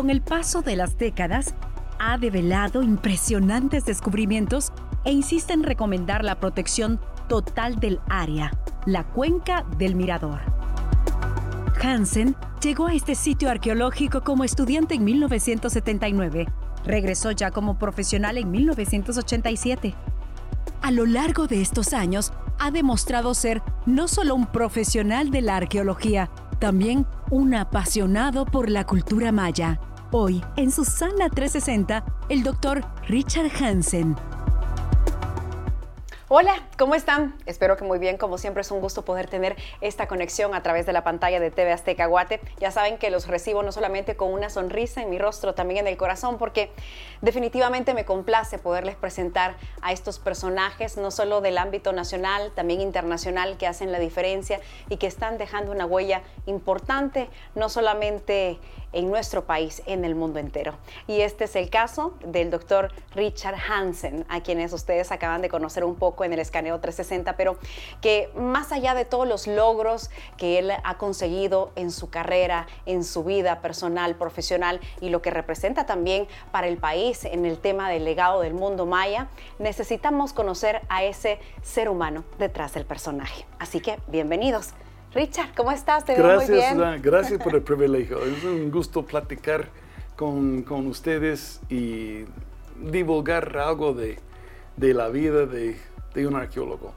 con el paso de las décadas, ha develado impresionantes descubrimientos e insiste en recomendar la protección total del área, la cuenca del Mirador. Hansen llegó a este sitio arqueológico como estudiante en 1979. Regresó ya como profesional en 1987. A lo largo de estos años, ha demostrado ser no solo un profesional de la arqueología, también un apasionado por la cultura maya. Hoy, en Susana 360, el doctor Richard Hansen. Hola, ¿cómo están? Espero que muy bien. Como siempre es un gusto poder tener esta conexión a través de la pantalla de TV Azteca Guate. Ya saben que los recibo no solamente con una sonrisa en mi rostro, también en el corazón, porque definitivamente me complace poderles presentar a estos personajes, no solo del ámbito nacional, también internacional, que hacen la diferencia y que están dejando una huella importante, no solamente en nuestro país, en el mundo entero. Y este es el caso del doctor Richard Hansen, a quienes ustedes acaban de conocer un poco en el escaneo 360, pero que más allá de todos los logros que él ha conseguido en su carrera, en su vida personal, profesional y lo que representa también para el país en el tema del legado del mundo maya, necesitamos conocer a ese ser humano detrás del personaje. Así que bienvenidos. Richard, ¿cómo estás? Te gracias, muy bien. gracias por el privilegio. Es un gusto platicar con, con ustedes y divulgar algo de, de la vida de, de un arqueólogo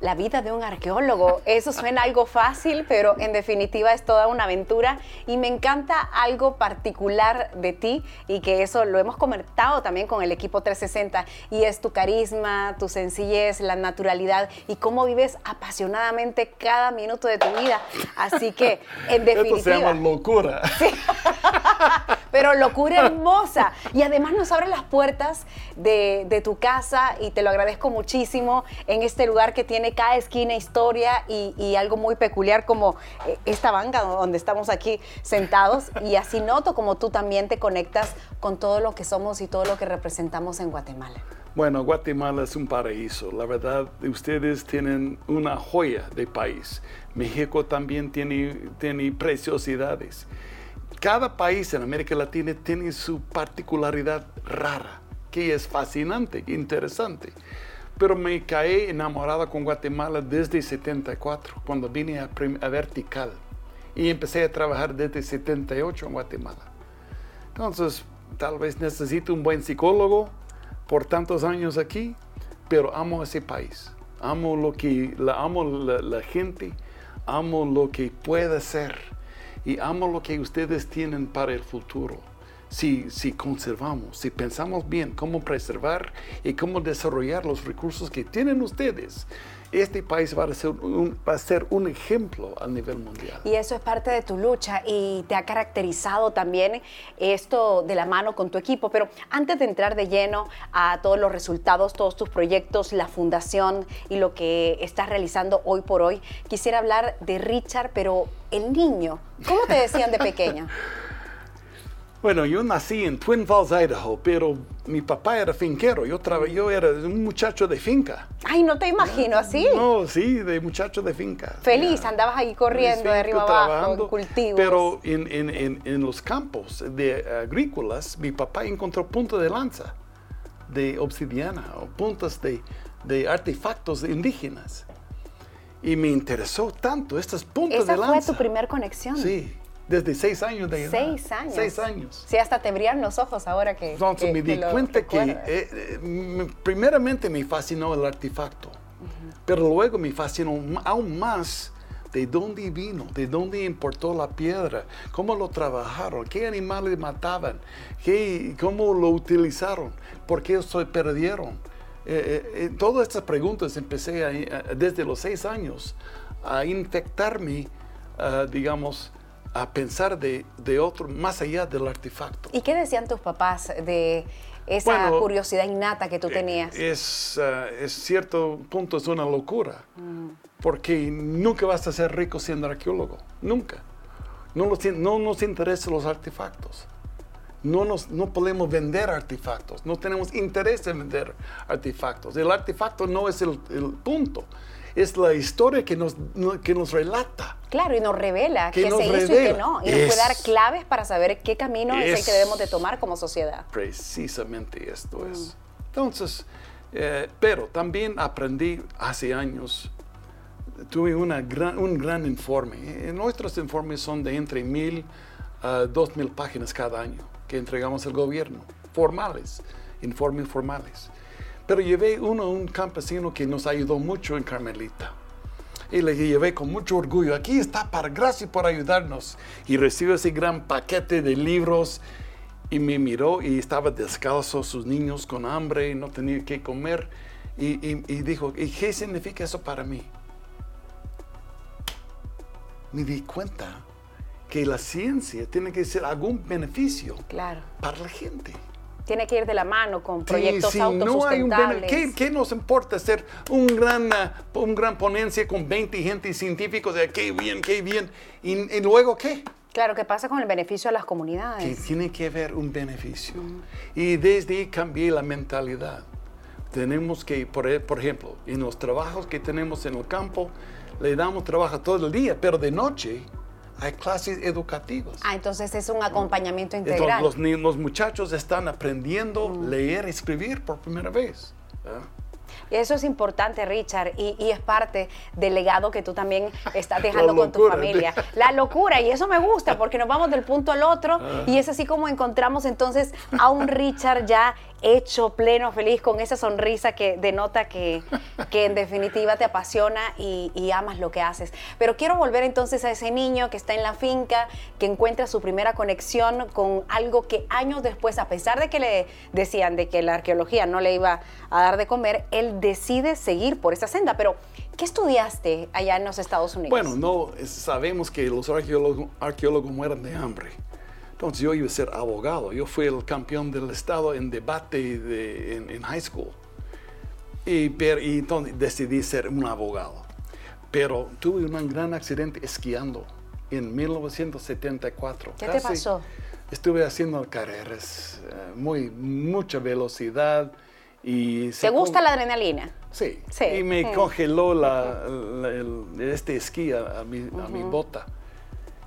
la vida de un arqueólogo. Eso suena algo fácil, pero en definitiva es toda una aventura y me encanta algo particular de ti y que eso lo hemos comentado también con el equipo 360 y es tu carisma, tu sencillez, la naturalidad y cómo vives apasionadamente cada minuto de tu vida. Así que en definitiva... Esto se llama locura. pero locura hermosa. Y además nos abre las puertas de, tu casa y te lo agradezco muchísimo en este lugar que tiene cada esquina historia y, algo muy peculiar como eh, esta banca donde estamos aquí sentados y así noto como tú también te conectas con todo lo que somos y todo lo que representamos en Guatemala. Bueno, Guatemala es un paraíso. La verdad, ustedes tienen una joya de país. México también tiene, tiene preciosidades. Cada país en América Latina tiene su particularidad rara, que es fascinante, interesante pero me caí enamorada con Guatemala desde 74, cuando vine a, Vertical. Y empecé a trabajar desde 78 en Guatemala. Entonces, tal vez necesito un buen psicólogo por tantos años aquí, pero amo ese país. Amo lo que, la, amo la gente, amo lo que puede ser y amo lo que ustedes tienen para el futuro. Si, si conservamos, si pensamos bien cómo preservar y cómo desarrollar los recursos que tienen ustedes, este país va a, ser un, va a ser un ejemplo a nivel mundial. Y eso es parte de tu lucha y te ha caracterizado también esto de la mano con tu equipo. Pero antes de entrar de lleno a todos los resultados, todos tus proyectos, la fundación y lo que estás realizando hoy por hoy, quisiera hablar de Richard, pero el niño. ¿Cómo te decían de pequeño? Bueno, yo nací en Twin Falls, Idaho, pero mi papá era finquero. Yo, yo era un muchacho de finca. Ay, no te imagino así. No, sí, de muchacho de finca. Feliz, andabas ahí corriendo de arriba abajo, en cultivos. Pero en, en, en, los campos de agrícolas, mi papá encontró puntos de lanza de obsidiana o puntos de, de artefactos indígenas. Y me interesó tanto estos puntos de lanza. ¿Esa fue tu primer conexión? Sí. Desde seis años de edad. Seis años. Seis años. Sí, hasta te brillan los ojos ahora que. Entonces me di cuenta que, eh, eh, primeramente me fascinó el artefacto, pero luego me fascinó aún más de dónde vino, de dónde importó la piedra, cómo lo trabajaron, qué animales mataban, qué, cómo lo utilizaron, por qué se perdieron. Eh, todas estas preguntas empecé desde los seis años a infectarme, digamos, a pensar de, de, otro, más allá del artefacto. ¿Y qué decían tus papás de esa curiosidad innata que tú eh, tenías? Es, uh, es cierto punto, es una locura, mm. porque nunca vas a ser rico siendo arqueólogo, nunca. No, no nos interesan los artefactos. no, nos, no podemos vender artefactos, no tenemos interés en vender artefactos. El artefacto no es el, el punto, es la historia que nos, que nos relata. Claro, y nos revela que qué se hizo y qué no. Y nos puede dar claves para saber qué camino es, el que debemos de tomar como sociedad. Precisamente esto es. Mm. Entonces, eh, pero también aprendí hace años, tuve una gran, un gran informe. Eh, nuestros informes son de entre mil a dos mil páginas cada año que entregamos al gobierno, formales, informes formales. Pero llevé uno un campesino que nos ayudó mucho en Carmelita. Y le llevé con mucho orgullo, aquí está, para gracias por ayudarnos. Y recibió ese gran paquete de libros y me miró y estaba descalzo, sus niños con hambre y no tenía que comer. Y, y dijo, ¿y qué significa eso para mí? Me di cuenta que la ciencia tiene que ser algún beneficio claro. para la gente. Tiene que ir de la mano con proyectos sí, autosustentables. No un ¿qué, nos importa hacer un gran, uh, un gran ponencia con 20 gente científicos de qué bien, qué bien? ¿Y, luego qué? Claro, ¿qué pasa con el beneficio a las comunidades? Que tiene que haber un beneficio. Y desde ahí cambié la mentalidad. Tenemos que, por, por ejemplo, en los trabajos que tenemos en el campo, le damos trabajo todo el día, pero de noche hay clases educativas. Ah, entonces es un acompañamiento integral. los, los, muchachos están aprendiendo a mm. leer y escribir por primera vez. Y eso es importante, Richard, y, es parte del legado que tú también estás dejando con tu familia. La locura, y eso me gusta, porque nos vamos del punto al otro, ah. y es así como encontramos entonces a un Richard ya hecho, pleno, feliz, con esa sonrisa que denota que, que en definitiva te apasiona y, amas lo que haces. Pero quiero volver entonces a ese niño que está en la finca, que encuentra su primera conexión con algo que años después, a pesar de que le decían de que la arqueología no le iba a dar de comer, él decide seguir por esa senda. Pero, ¿qué estudiaste allá en los Estados Unidos? Bueno, no sabemos que los arqueólogos, arqueólogos mueren de hambre. Entonces yo iba a ser abogado. Yo fui el campeón del estado en debate de, en, high school. Y, entonces decidí ser un abogado. Pero tuve un gran accidente esquiando en 1974. ¿Qué te pasó? Estuve haciendo carreras, eh, muy, mucha velocidad. Y ¿Te gusta la adrenalina? Sí. sí. Y me congeló la, este esquí a, mi, a mi bota.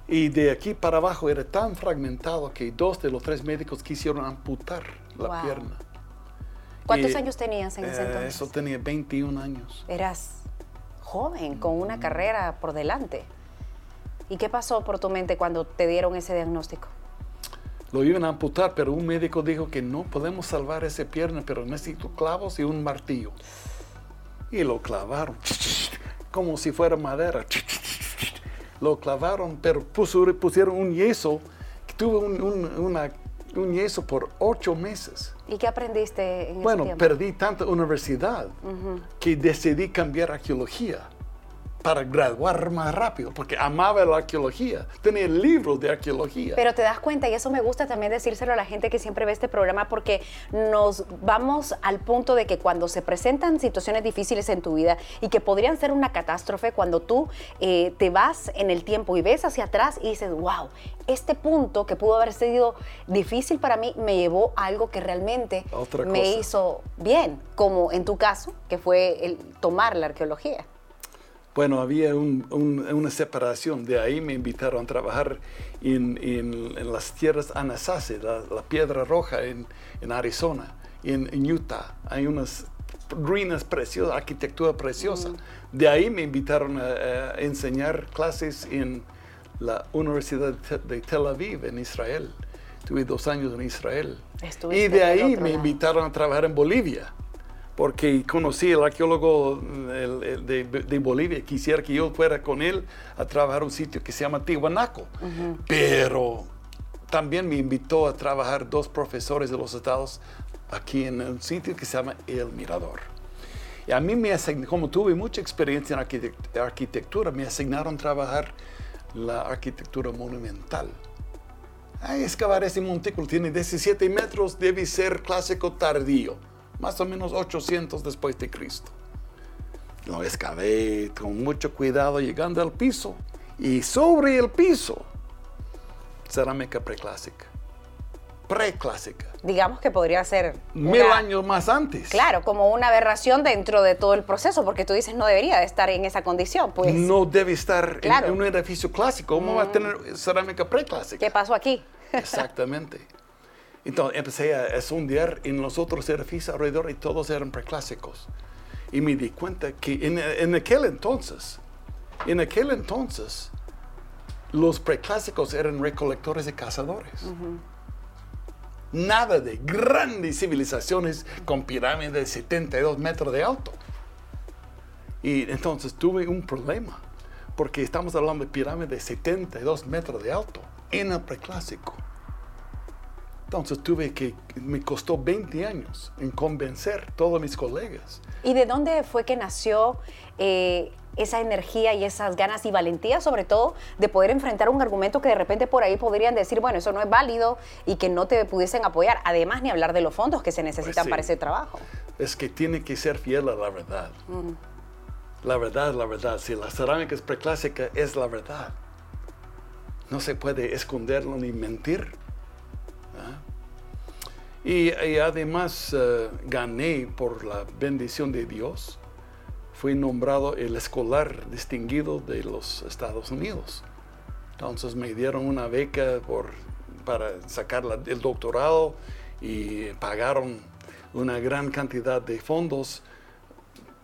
Y de aquí para abajo era tan fragmentado que dos de los tres médicos quisieron amputar la pierna. ¿Cuántos años tenías en ese eh, entonces? Eso tenía 21 años. Eras joven, con una carrera por delante. ¿Y qué pasó por tu mente cuando te dieron ese diagnóstico? Lo iban a amputar, pero un médico dijo que no podemos salvar esa pierna, pero necesito clavos y un martillo. Y lo clavaron, como si fuera madera lo clavaron, pero pusieron un yeso, tuve un, un, yeso por ocho meses. ¿Y qué aprendiste en bueno, ese tiempo? perdí tanta universidad que decidí cambiar arqueología para graduar más rápido, porque amaba la arqueología, tenía libros de arqueología. Pero te das cuenta, y eso me gusta también decírselo a la gente que siempre ve este programa, porque nos vamos al punto de que cuando se presentan situaciones difíciles en tu vida y que podrían ser una catástrofe, cuando tú eh, te vas en el tiempo y ves hacia atrás y dices, wow, este punto que pudo haber sido difícil para mí me llevó a algo que realmente me hizo bien, como en tu caso, que fue el tomar la arqueología. Bueno, había una separación. De ahí me invitaron a trabajar en, las tierras Anasazi, la, piedra roja en, Arizona, en, en, Utah. Hay unas ruinas preciosas, arquitectura preciosa. De ahí me invitaron a, enseñar clases en la Universidad de Tel Aviv, en Israel. Tuve dos años en Israel. y de ahí me invitaron a trabajar en Bolivia porque conocí al arqueólogo de, Bolivia, quisiera que yo fuera con él a trabajar un sitio que se llama Tihuanaco, pero también me invitó a trabajar dos profesores de los estados aquí en un sitio que se llama El Mirador. Y a mí me como tuve mucha experiencia en arquitectura, me asignaron trabajar la arquitectura monumental. A excavar ese montículo tiene 17 metros, debe ser clásico tardío más o menos 800 después de Cristo. Lo excavé con mucho cuidado llegando al piso y sobre el piso cerámica preclásica. preclásica. Digamos que podría ser... Mil una- años más antes. Claro, como una aberración dentro de todo el proceso, porque tú dices no debería de estar en esa condición, pues. No debe estar en- Claro. Mm. en, un edificio clásico. ¿Cómo va a tener cerámica preclásica? ¿Qué pasó aquí? Exactamente. Entonces empecé a sondear en los otros edificios alrededor y todos eran preclásicos. Y me di cuenta que en, en aquel entonces, en aquel entonces, los preclásicos eran recolectores y cazadores. Nada de grandes civilizaciones con pirámides de 72 metros de alto. Y entonces tuve un problema, porque estamos hablando de pirámides de 72 metros de alto en el preclásico. Entonces tuve que, me costó 20 años en convencer a todos mis colegas. ¿Y de dónde fue que nació eh, esa energía y esas ganas y valentía, sobre todo, de poder enfrentar un argumento que de repente por ahí podrían decir, bueno, eso no es válido y que no te pudiesen apoyar? Además, ni hablar de los fondos que se necesitan sí. para ese trabajo. Es que tiene que ser fiel a la verdad. La verdad, la verdad. Si la cerámica es preclásica, es la verdad. No se puede esconderlo ni mentir. Y, y además eh, gané por la bendición de Dios. Fui nombrado el escolar distinguido de los Estados Unidos. Entonces me dieron una beca por, para sacar la- el doctorado y pagaron una gran cantidad de fondos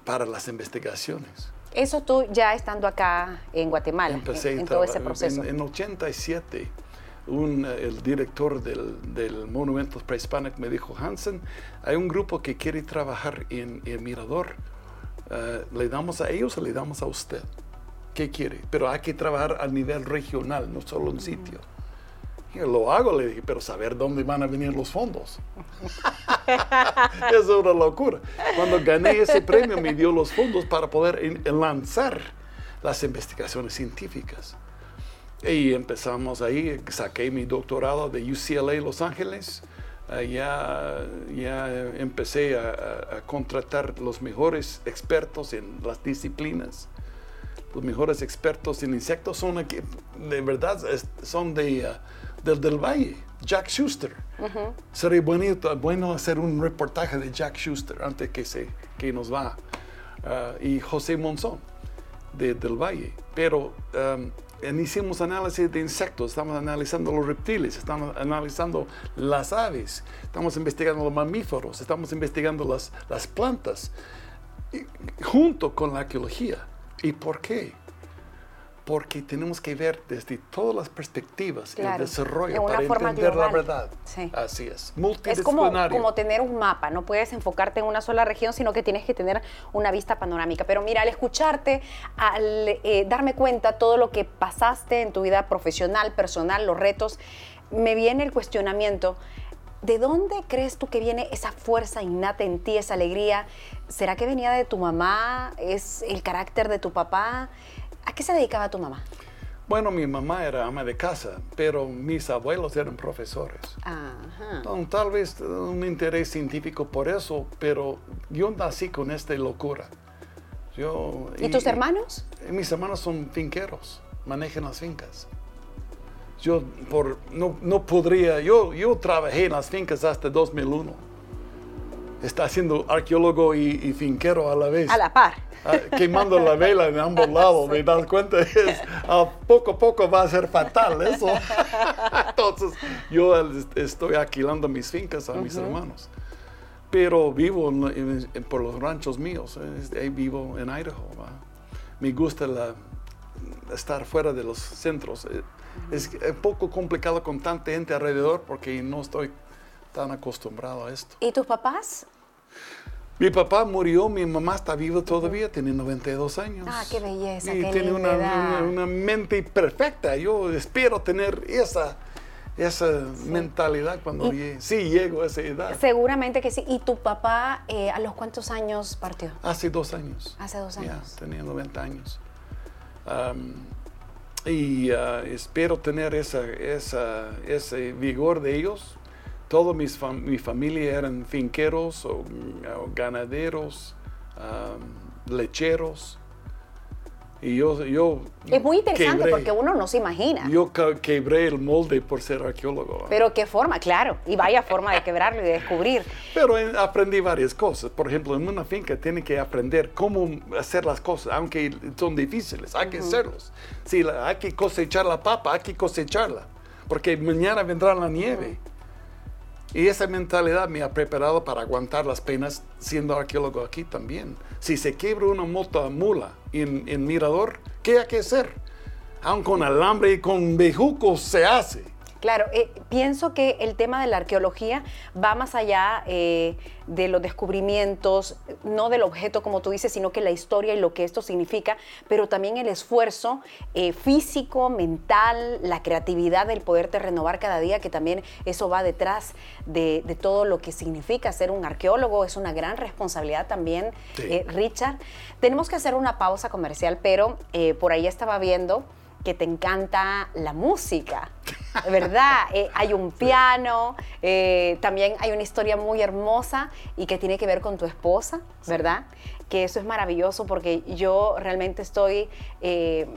para las investigaciones. Eso tú ya estando acá en Guatemala, Empecé en, en todo ese proceso. En, en 87, un, eh, el director del, del Monumentos Prehispánicos me dijo, Hansen, hay un grupo que quiere trabajar en el Mirador. Eh, ¿Le damos a ellos o le damos a usted? ¿Qué quiere? Pero hay que trabajar a nivel regional, no solo un sitio. Yo, lo hago, le dije, pero saber dónde van a venir los fondos. es una locura. Cuando gané ese premio me dio los fondos para poder en- lanzar las investigaciones científicas. Y empezamos ahí, saqué mi doctorado de UCLA Los Ángeles. Eh, ya, ya empecé a, a- contratar los mejores expertos en las disciplinas. Los mejores expertos en insectos son aquí, de verdad, son de, ah, del, del Valle, Jack Schuster. Sería bonito, bueno hacer un reportaje de Jack Schuster antes que, se, que nos va. Ah, y José Monzón de- del Valle. Pero um, hicimos análisis de insectos, estamos analizando los reptiles, estamos analizando las aves, estamos investigando los mamíferos, estamos investigando las, las plantas, junto con la arqueología. ¿Y por qué? Porque tenemos que ver desde todas las perspectivas Claro, el desarrollo una para forma entender la global. verdad. Sí. Así es. Es como, Multidisciplinario. como tener un mapa, no puedes enfocarte en una sola región, sino que tienes que tener una vista panorámica. Pero mira, al escucharte, al eh, darme cuenta todo lo que pasaste en tu vida profesional, personal, los retos, me viene el cuestionamiento. ¿De dónde crees tú que viene esa fuerza innata en ti, esa alegría? ¿Será que venía de tu mamá? ¿Es el carácter de tu papá? ¿A qué se dedicaba tu mamá? Bueno, mi mamá era ama de casa, pero mis abuelos eran profesores. Ajá. Entonces, tal vez un interés científico por eso, pero yo nací con esta locura. Yo, ¿Y tus hermanos? y mis hermanos son finqueros, manejan las fincas. Yo por, no, no podría, yo, yo trabajé en las fincas hasta 2001. Está siendo arqueólogo y, y finquero a la vez. A la par. Ah, quemando la vela en ambos lados, me das cuenta, es, poco a poco va a ser fatal eso. Entonces, yo estoy alquilando mis fincas a mis hermanos. Pero vivo en- en- en- por los ranchos míos, eh, ahí vivo en Idaho. ¿va? Me gusta la- estar fuera de los centros. Eh, Es un poco complicado con tanta gente alrededor porque no estoy tan acostumbrado a esto. ¿Y tus papás? Mi papá murió, mi mamá está viva todavía, tiene 92 años. Ah, qué belleza, Y qué tiene una, una- una mente perfecta. Yo espero tener esa, esa mentalidad cuando llegue. Sí, llego a esa edad. Seguramente que sí. ¿Y tu papá eh, a los cuántos años partió? Hace dos años. Hace dos Ya, años. tenía 90 años. Am, y ah, espero tener esa, esa- ese vigor de ellos. Toda fam- mi familia eran finqueros o, o ganaderos, am, lecheros. Y yo, yo es muy interesante quebré- porque uno no se imagina. Yo quebré el molde por ser arqueólogo. Pero qué forma, claro. Y vaya forma de quebrarlo y de descubrir. Pero aprendí varias cosas. Por ejemplo, en una finca tiene que aprender cómo hacer las cosas, aunque son difíciles, hay que hacerlos. Si la- hay que cosechar la papa, hay que cosecharla, porque mañana vendrá la nieve. Y esa mentalidad me ha preparado para aguantar las penas siendo arqueólogo aquí también. Si se quiebra una moto a mula en, en Mirador, ¿qué hay que hacer? Aun con alambre y con bejucos se hace. Claro, eh, pienso que el tema de la arqueología va más allá eh, de los descubrimientos, no del objeto como tú dices, sino que la historia y lo que esto significa, pero también el esfuerzo eh, físico, mental, la creatividad del poderte renovar cada día, que también eso va detrás de, de todo lo que significa ser un arqueólogo, es una gran responsabilidad también, Sí. Richard. Tenemos que hacer una pausa comercial, pero por ahí estaba viendo que te encanta la música, ¿verdad? Eh, hay un piano, eh, también hay una historia muy hermosa y que tiene que ver con tu esposa, ¿verdad? Que eso es maravilloso porque yo realmente estoy eh,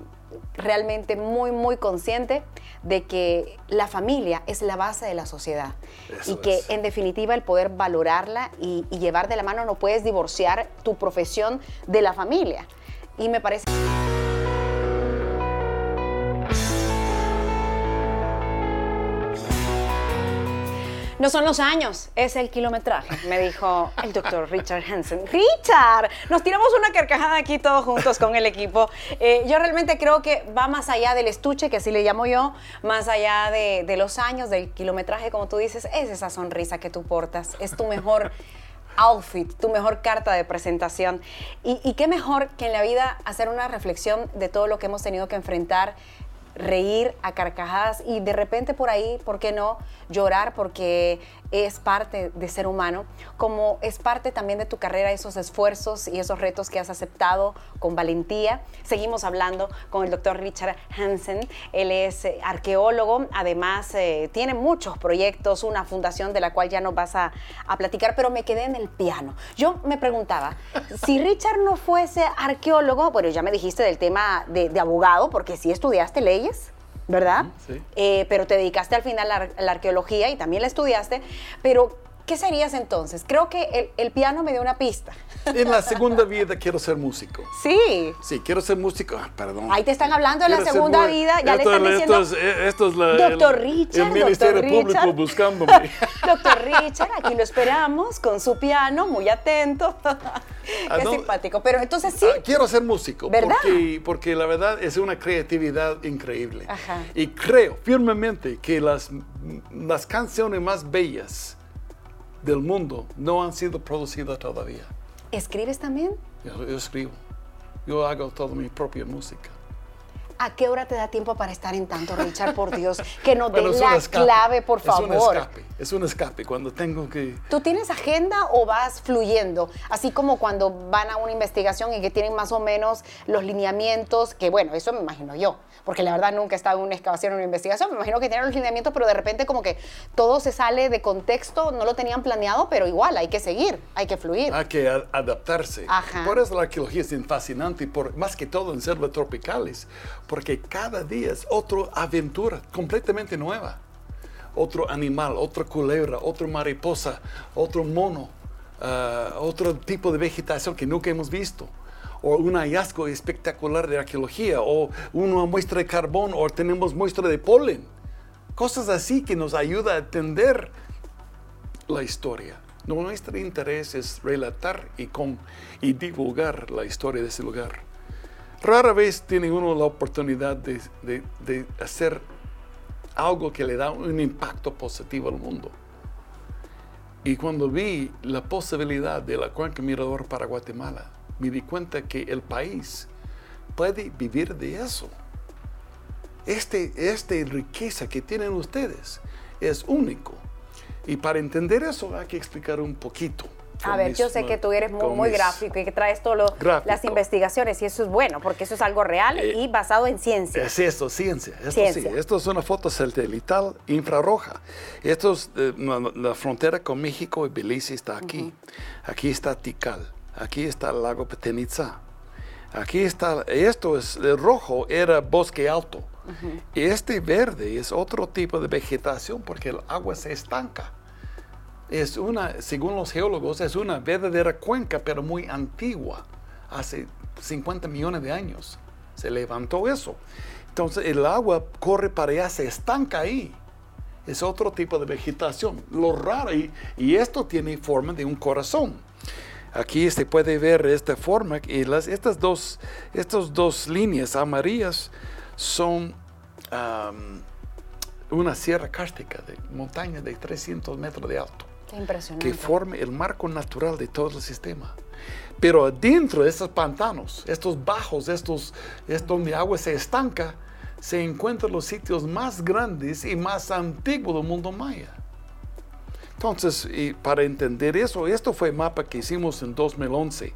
realmente muy, muy consciente de que la familia es la base de la sociedad Eso y que es. en definitiva el poder valorarla y, y llevar de la mano no puedes divorciar tu profesión de la familia. Y me parece... No son los años, es el kilometraje, me dijo el doctor Richard Hansen. Richard, nos tiramos una carcajada aquí todos juntos con el equipo. Eh, yo realmente creo que va más allá del estuche, que así le llamo yo, más allá de, los años, del kilometraje, como tú dices, es esa sonrisa que tú portas, es tu mejor outfit, tu mejor carta de presentación. Y qué mejor que en la vida hacer una reflexión de todo lo que hemos tenido que enfrentar reír a carcajadas y de repente por ahí, ¿por qué no? Llorar porque es parte de ser humano, como es parte también de tu carrera, esos esfuerzos y esos retos que has aceptado con valentía. Seguimos hablando con el doctor Richard Hansen, él es eh, arqueólogo, además eh, tiene muchos proyectos, una fundación de la cual ya nos vas a, a platicar, pero me quedé en el piano. Yo me preguntaba, si Richard no fuese arqueólogo, bueno, ya me dijiste del tema de, de abogado, porque sí estudiaste leyes, ¿verdad? Sí. Eh, pero te dedicaste al final a la, a la arqueología y también la estudiaste, pero ¿qué serías entonces? Creo que el, el piano me dio una pista. En la segunda vida quiero ser músico. Sí. Sí, quiero ser músico. Ah, perdón. Ahí te están hablando de la segunda muy- vida, ya le Esto- están esto diciendo, es- eh, esto es la- Doctor el- Richard, El Ministerio Público Richard. buscándome. Doctor Richard, aquí lo esperamos con su piano, muy atento. Ah, Qué no. simpático. Pero entonces sí, Ah, quiero ser músico. ¿Verdad? Porque, porque la verdad es una creatividad increíble. Ajá. Y creo firmemente que las, las canciones más bellas del mundo no han sido producidas todavía. ¿escribes también? Yo, yo escribo. Yo hago toda mi propia música. ¿A qué hora te da tiempo para estar en tanto, Richard? Por Dios, que nos Bueno, dé la clave, por Es un favor. escape. Es un escape. Cuando tengo que... ¿Tú tienes agenda o vas fluyendo? Así como cuando van a una investigación y que tienen más o menos los lineamientos, que bueno, eso me imagino yo, porque la verdad nunca he estado en una excavación o una investigación, me imagino que tienen los lineamientos, pero de repente como que todo se sale de contexto, no lo tenían planeado, pero igual hay que seguir, hay que fluir. Hay que adaptarse. Ajá. Por eso la arqueología es fascinante, por, más que todo en selvas tropicales, porque cada día es otra aventura completamente nueva. Otro animal, otra culebra, otra mariposa, otro mono, ah, otro tipo de vegetación que nunca hemos visto. O un hallazgo espectacular de arqueología, o una muestra de carbón, o tenemos muestra de polen. Cosas así que nos ayuda a entender la historia. Nuestro interés es relatar y, con, y divulgar la historia de ese lugar. Rara vez tiene uno la oportunidad de, de- de hacer algo que le da un impacto positivo al mundo. Y cuando vi la posibilidad de la cuenca mirador para Guatemala, me di cuenta que el país puede vivir de eso. Este, esta riqueza que tienen ustedes es único. Y para entender eso hay que explicar un poquito. A ver, yo sé que tú eres muy, gráfico y que traes todas las investigaciones y eso es bueno, porque eso es algo real Eh, y basado en ciencia. Es esto, ciencia. Esto Ciencia. sí. Esto es una foto satelital infrarroja. Esto es eh, la, frontera con México y Belice está aquí. Aquí está Tikal. Aquí está el lago Petenitza. Aquí está, esto es, el rojo era bosque alto. Este verde es otro tipo de vegetación porque el agua se estanca. Es una, según los geólogos, es una verdadera cuenca, pero muy antigua. Hace 50 millones de años se levantó eso. Entonces el agua corre para allá, se estanca ahí. Es otro tipo de vegetación. Lo raro, y, y esto tiene forma de un corazón. Aquí se puede ver esta forma y las, estas, dos, dos líneas amarillas son una sierra cárstica de montaña de 300 metros de alto. Que forma el marco natural de todo el sistema. Pero dentro de estos pantanos, estos bajos, estos, estos donde agua se estanca, se encuentran los sitios más grandes y más antiguos del mundo maya. Entonces, y para entender eso, esto fue el mapa que hicimos en 2011.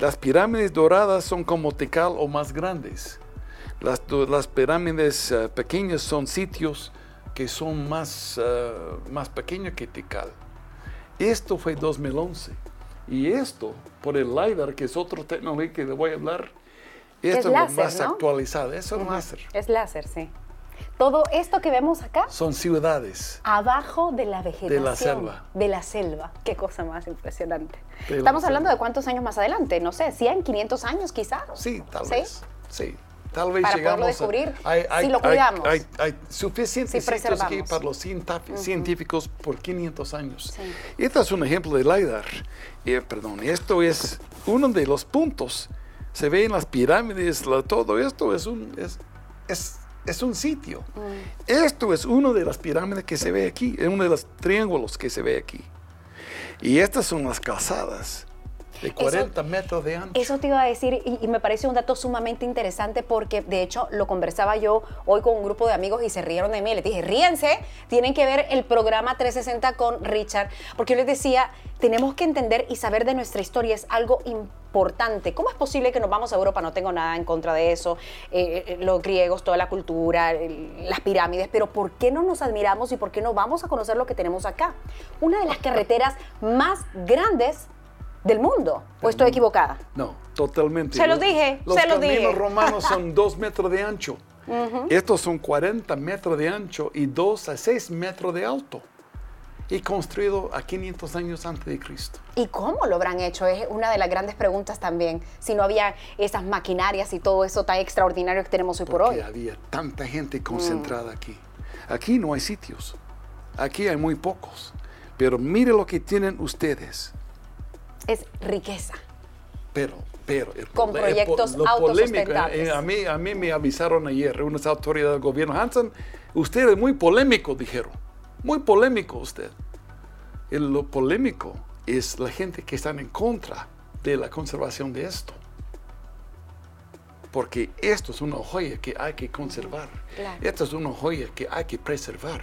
Las pirámides doradas son como Tikal o más grandes. Las, las pirámides uh, pequeñas son sitios que son más, uh, más pequeños que Tikal. Esto fue 2011. Y esto, por el LiDAR, que es otra tecnología que le voy a hablar, esto es, es láser, lo más ¿no? actualizado. Eso es Ujú. láser. Es láser, sí. Todo esto que vemos acá, Son ciudades. abajo de la vegetación. selva. De la selva. Qué cosa más impresionante. De la Estamos hablando selva. de cuántos años más adelante, no sé, 100, 500 años quizás. Sí, tal ¿Sí? vez. Sí. Tal vez Para llegamos poderlo a- descubrir, hay, si hay- lo hay- cuidamos. Hay, hay suficientes Si sitios aquí para los científi- científicos por 500 años. Sí. Este es un ejemplo de LiDAR. Eh, perdón, esto es uno de los puntos. Se ve en las pirámides, la- todo esto es un, es, es, es un sitio. Mm. Esto es uno de las pirámides que se ve aquí, es uno de los triángulos que se ve aquí. Y estas son las calzadas de 40 metros de ancho. Eso te iba a decir y, y me parece un dato sumamente interesante porque de hecho lo conversaba yo hoy con un grupo de amigos y se rieron de mí. Les dije, ríense, tienen que ver el programa 360 con Richard, porque yo les decía, tenemos que entender y saber de nuestra historia, es algo importante. ¿Cómo es posible que nos vamos a Europa? No tengo nada en contra de eso, eh, eh, los griegos, toda la cultura, el- las pirámides, pero ¿por qué no nos admiramos y por qué no vamos a conocer lo que tenemos acá? Una de las carreteras más grandes del mundo. ¿O estoy equivocada? No, totalmente. Se lo dije, Los se lo caminos dije. romanos son dos metros de ancho. Estos son 40 metros de ancho y 2 a 6 metros de alto. Y construido a 500 años antes de Cristo. ¿Y cómo lo habrán hecho? Es una de las grandes preguntas también. Si no había esas maquinarias y todo eso tan extraordinario que tenemos hoy por hoy. había tanta gente concentrada aquí. Aquí no hay sitios. Aquí hay muy pocos. Pero mire lo que tienen ustedes. Es riqueza. Pero, pero... el Con el proyectos polémico, autosustentables. eh, a, mí, a mí me avisaron ayer unas autoridades del gobierno. Hansen, usted es muy polémico, dijeron. Muy polémico usted. Y lo polémico es la gente que están en contra de la conservación de esto. Porque esto es una joya que hay que conservar. Claro. Esto es una joya que hay que preservar.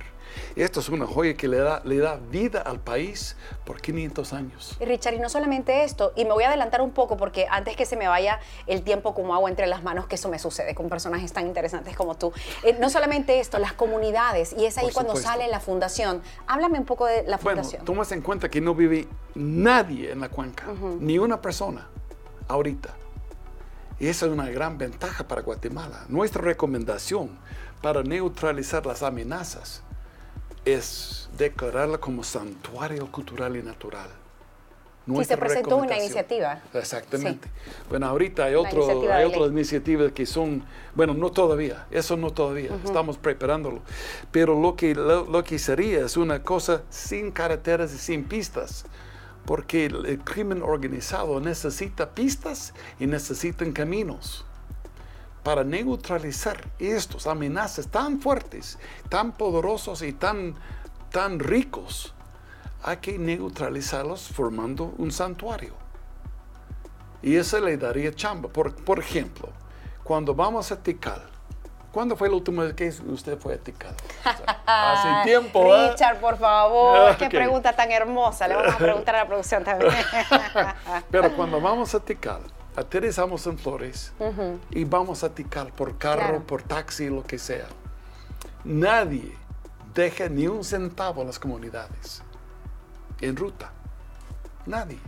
Esto es una joya que le da, le da vida al país por 500 años. Y Richard, y no solamente esto, y me voy a adelantar un poco porque antes que se me vaya el tiempo como agua entre las manos, que eso me sucede con personajes tan interesantes como tú. Eh, no solamente esto, las comunidades, y es ahí Por cuando supuesto. sale la fundación. Háblame un poco de la Bueno, fundación. tomas en cuenta que no vive nadie en la cuenca, ni una persona ahorita. Y esa es una gran ventaja para Guatemala. Nuestra recomendación para neutralizar las amenazas es declararla como santuario cultural y natural. y se presentó una iniciativa. Exactamente. Bueno, ahorita hay, otro, iniciativa hay otras iniciativas que son, bueno, no todavía, eso no todavía, estamos preparándolo. Pero lo que, lo, lo que sería es una cosa sin carreteras y sin pistas, porque el, el crimen organizado necesita pistas y necesitan caminos. Para neutralizar estos amenazas tan fuertes, tan poderosos y tan, tan ricos, hay que neutralizarlos formando un santuario. Y eso le daría chamba. Por, por ejemplo, cuando vamos a Tikal, ¿cuándo fue la última vez que usted fue a Tikal? O sea, hace tiempo. ¿eh? Richard, por favor, qué Ok. pregunta tan hermosa. Le vamos a preguntar a la producción también. Pero cuando vamos a Tikal, aterrizamos en Flores y vamos a Tikal por carro, Claro. por taxi, lo que sea. Nadie deja ni un centavo en las comunidades en ruta. Nadie.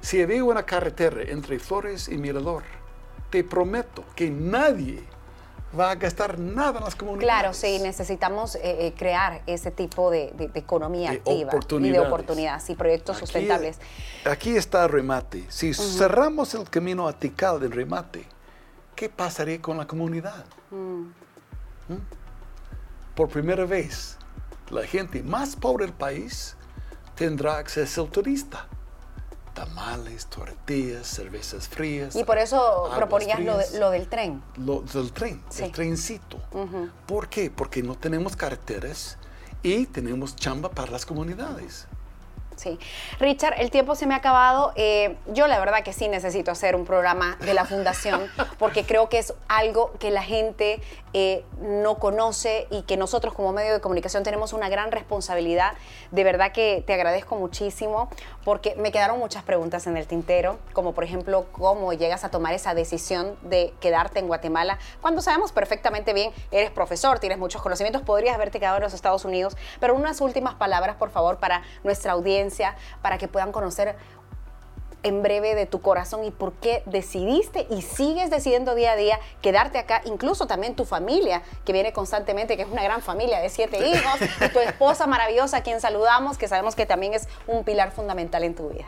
Si había una carretera entre Flores y Mirador, te prometo que nadie va a gastar nada en las comunidades. Claro, sí, necesitamos eh, eh, crear ese tipo de, economía activa y de oportunidades y proyectos sustentables. Aquí está remate. Si cerramos el camino atical del remate, ¿qué pasaría con la comunidad? Mm. ¿Mm? Por primera vez, la gente más pobre del país tendrá acceso al turista tamales, tortillas, cervezas frías. Y por eso proponías lo, del tren. Lo del tren, el trencito. ¿Por qué? Porque no tenemos carreteras y tenemos chamba para las comunidades. Sí. Richard, el tiempo se me ha acabado. Eh, yo la verdad que sí necesito hacer un programa de la fundación porque creo que es algo que la gente eh, no conoce y que nosotros como medio de comunicación tenemos una gran responsabilidad. De verdad que te agradezco muchísimo porque me quedaron muchas preguntas en el tintero, como por ejemplo cómo llegas a tomar esa decisión de quedarte en Guatemala cuando sabemos perfectamente bien, eres profesor, tienes muchos conocimientos, podrías haberte quedado en los Estados Unidos, pero unas últimas palabras por favor para nuestra audiencia para que puedan conocer en breve de tu corazón y por qué decidiste y sigues decidiendo día a día quedarte acá, incluso también tu familia, que viene constantemente, que es una gran familia de siete hijos, y tu esposa maravillosa, a quien saludamos, que sabemos que también es un pilar fundamental en tu vida.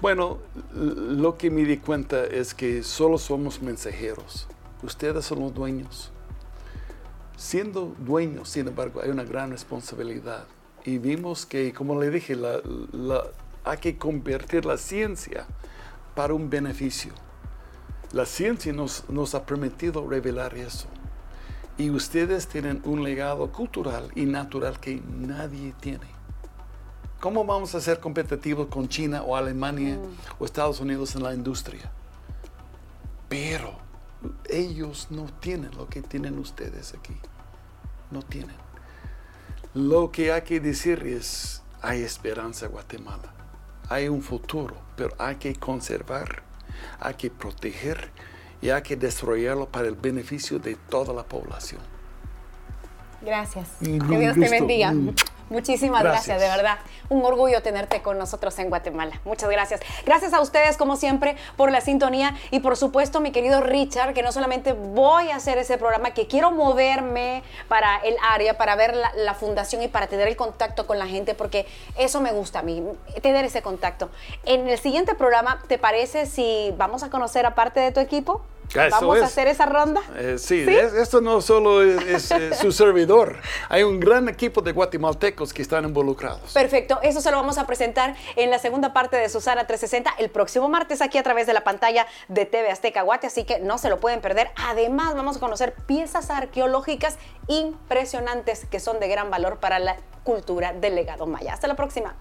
Bueno, lo que me di cuenta es que solo somos mensajeros. Ustedes son los dueños. Siendo dueños, sin embargo, hay una gran responsabilidad y vimos que, como le dije, hay que convertir la ciencia para un beneficio. La ciencia nos, nos ha permitido revelar eso. Y ustedes tienen un legado cultural y natural que nadie tiene. ¿Cómo vamos a ser competitivos con China o Alemania mm. o Estados Unidos en la industria? Pero ellos no tienen lo que tienen ustedes aquí. No tienen. Lo que hay que decir es, hay esperanza en Guatemala, hay un futuro, pero hay que conservar, hay que proteger y hay que desarrollarlo para el beneficio de toda la población. Gracias. Que Dios te bendiga. Muchísimas gracias. de verdad. Un orgullo tenerte con nosotros en Guatemala. Muchas gracias. Gracias a ustedes, como siempre, por la sintonía y por supuesto, mi querido Richard, que no solamente voy a hacer ese programa, que quiero moverme para el área, para ver la, la fundación y para tener el contacto con la gente, porque eso me gusta a mí, tener ese contacto. En el siguiente programa, ¿te parece si vamos a conocer a parte de tu equipo? ¿Vamos a hacer esa ronda? Eh, sí, esto no solo es, su servidor. Hay un gran equipo de guatemaltecos que están involucrados. Perfecto, eso se lo vamos a presentar en la segunda parte de Susana 360 el próximo martes aquí a través de la pantalla de TV Azteca Guate, así que no se lo pueden perder. Además, vamos a conocer piezas arqueológicas impresionantes que son de gran valor para la cultura del legado maya. Hasta la próxima.